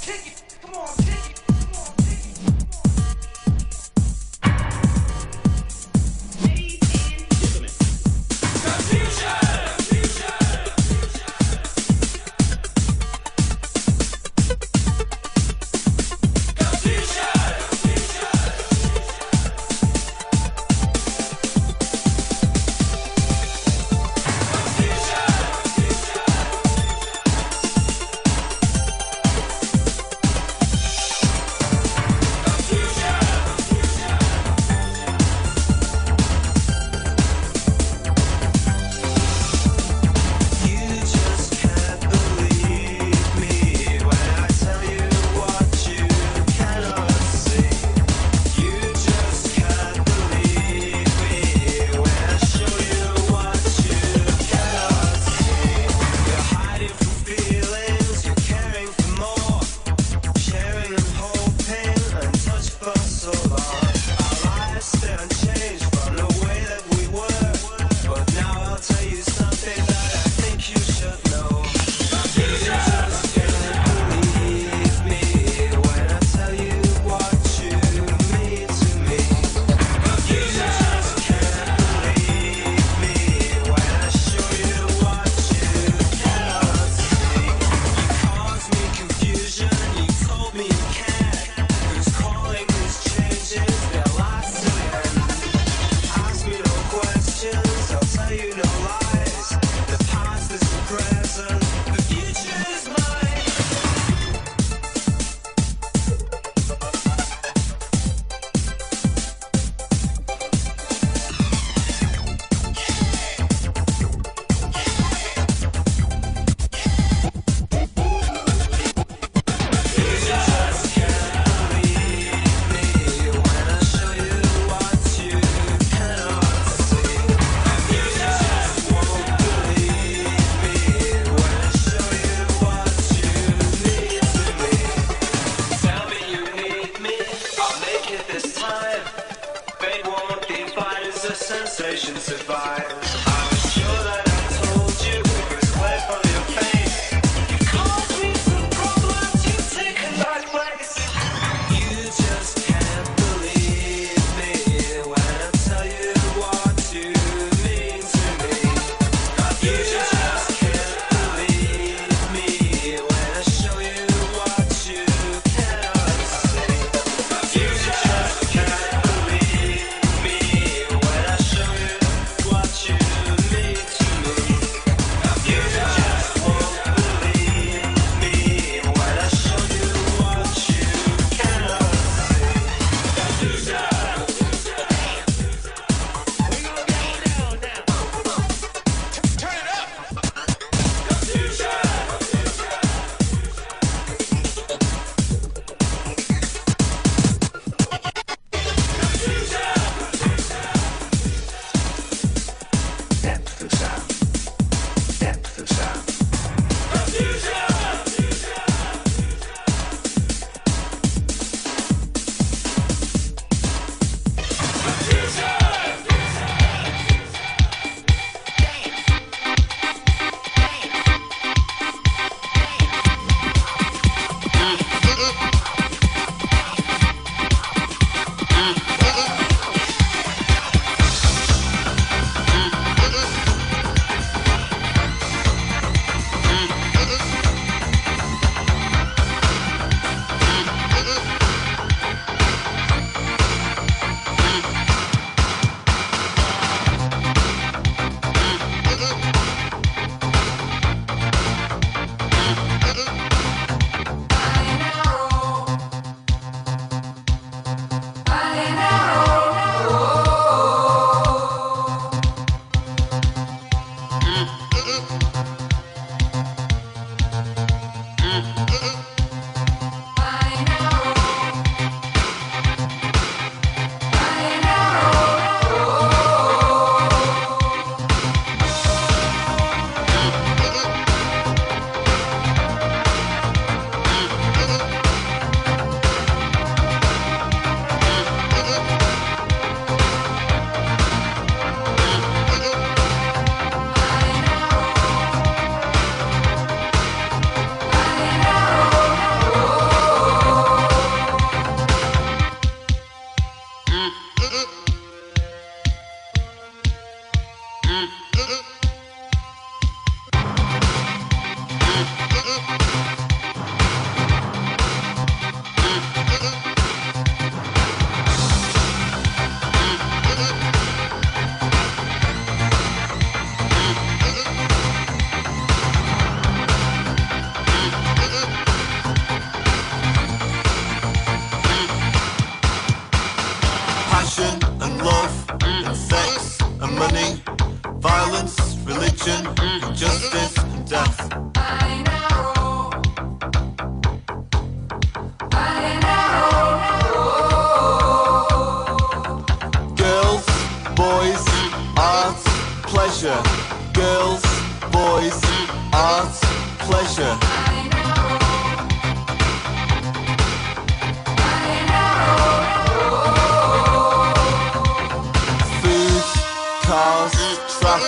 What you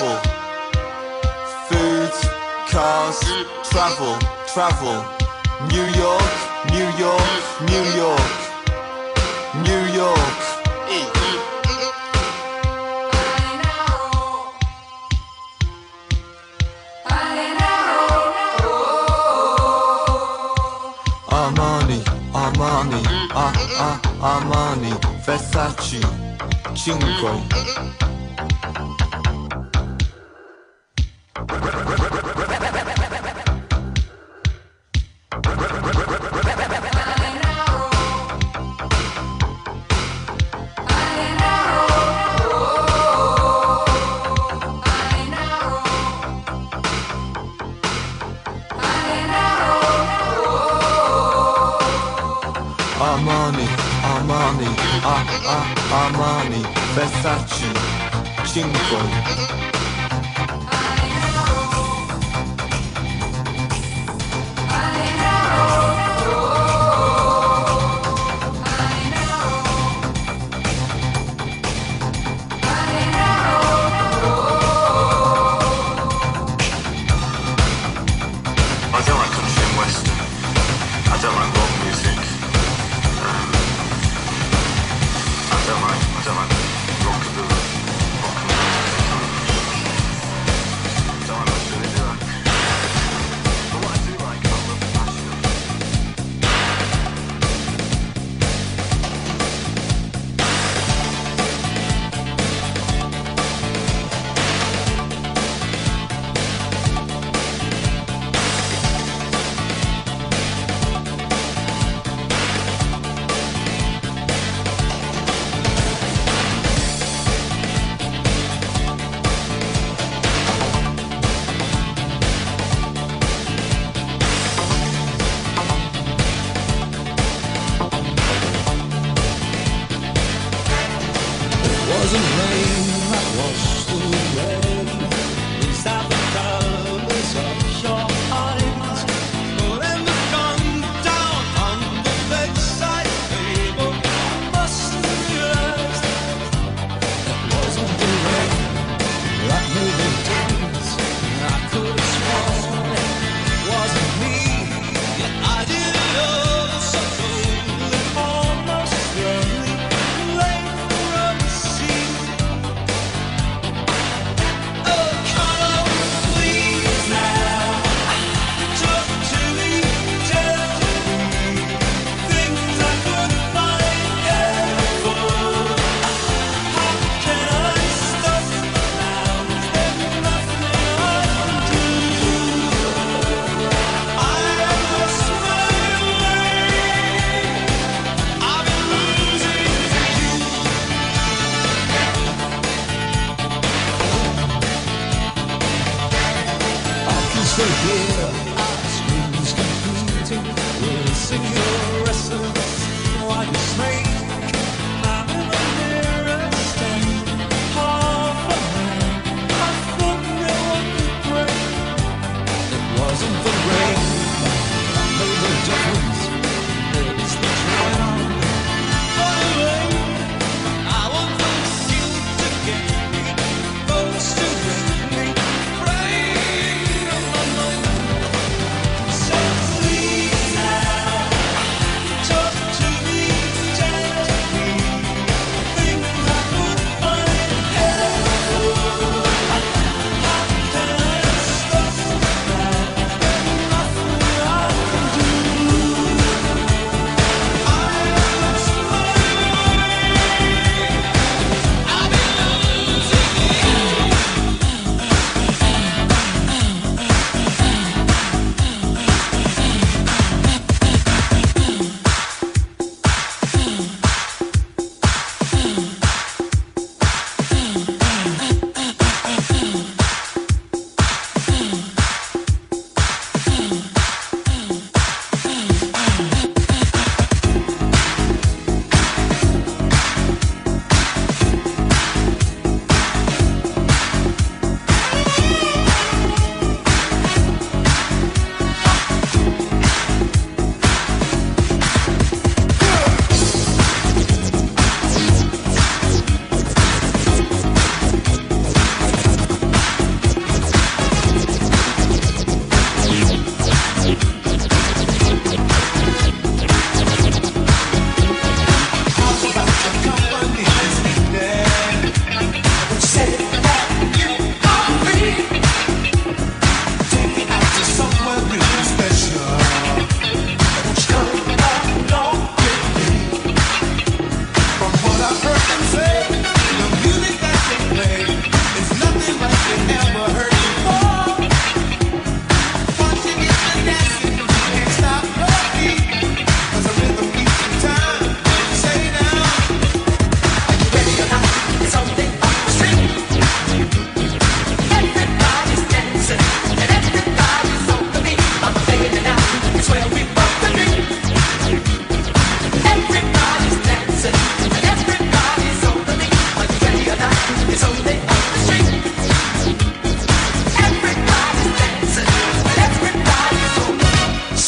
travel. Food, cars, travel, travel. New York, New York, New York. New York. Armani, Armani, ah, ah, Armani, Versace, Cinque. ah, ah, ah Armani, Versace, Chingon.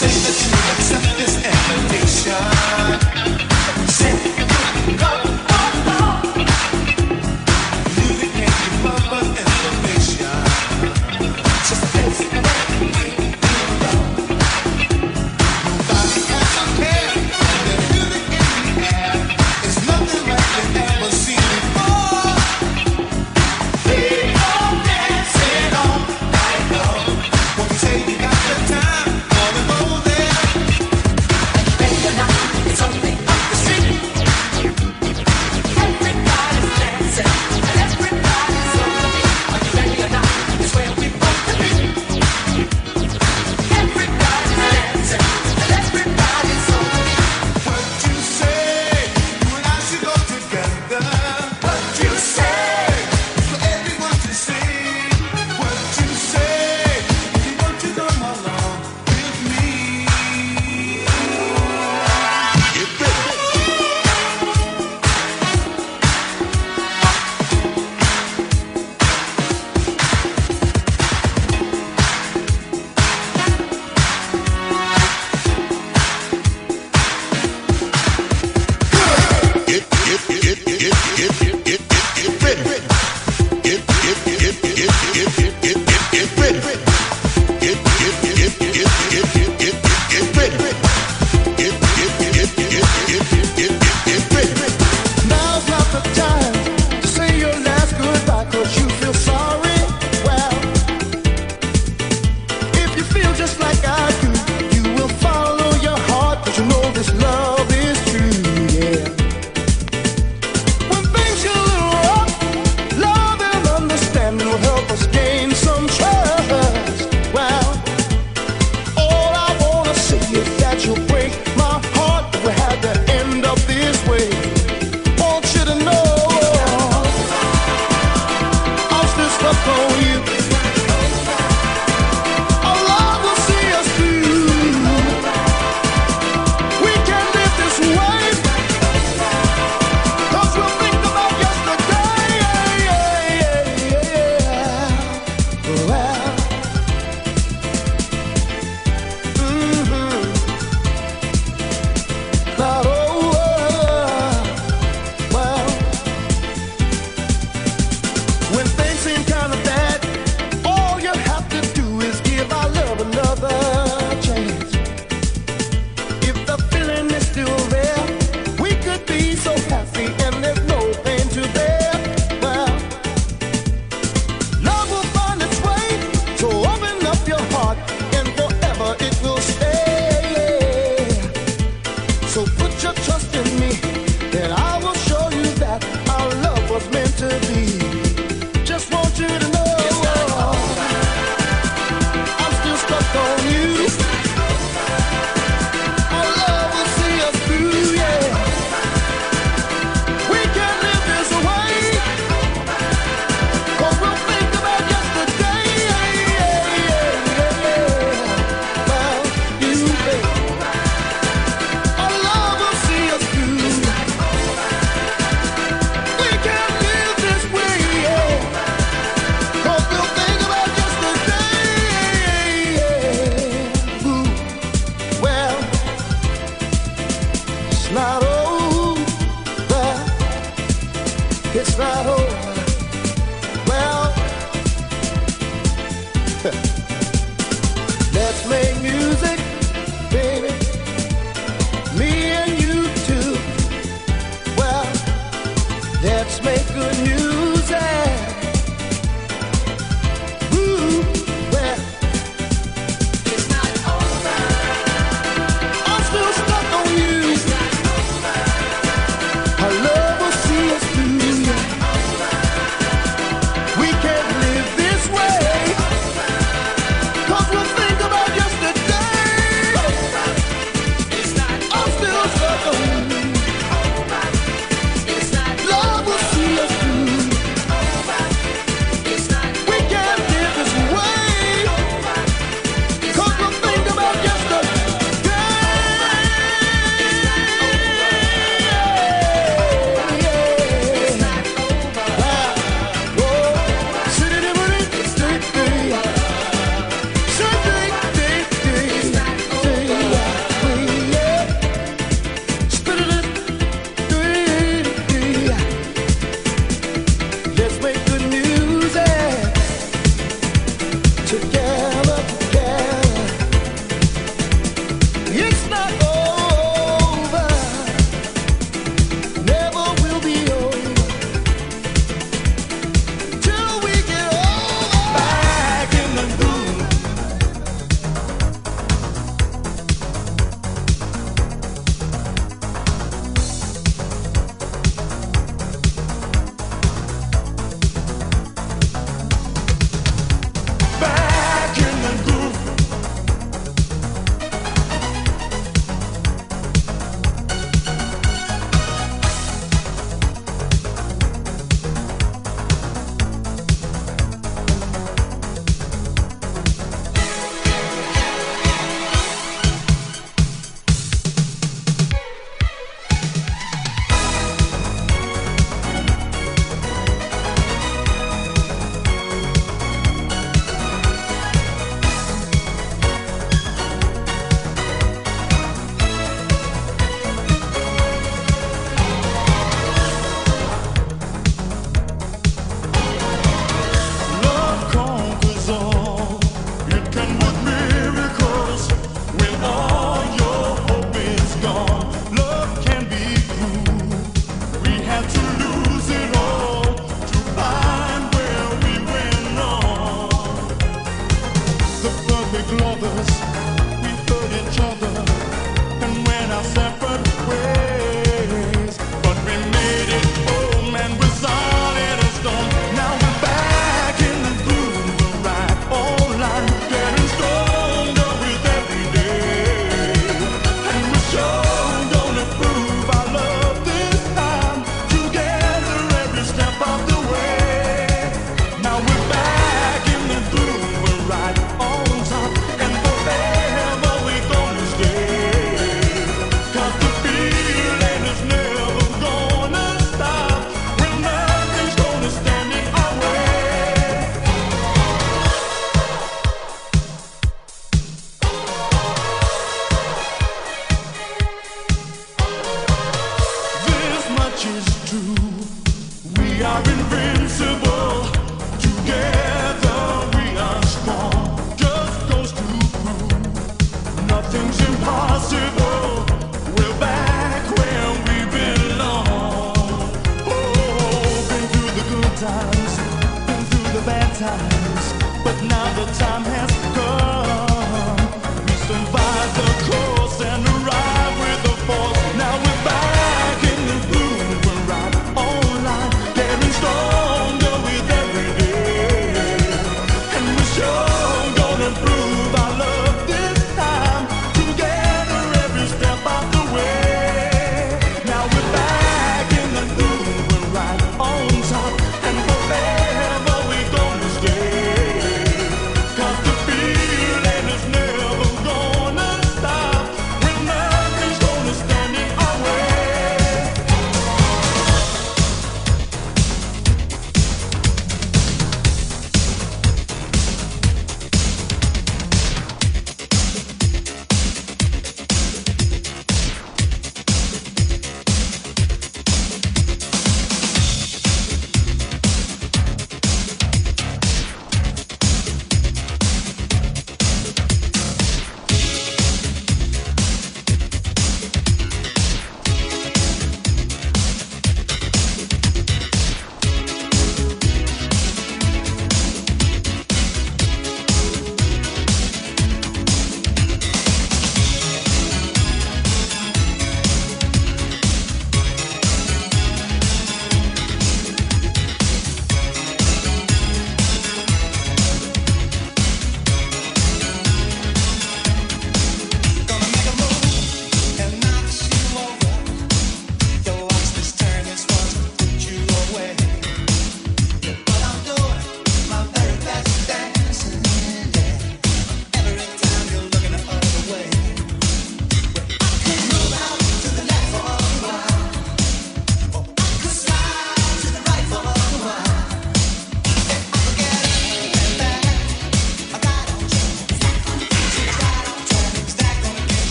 Say that you me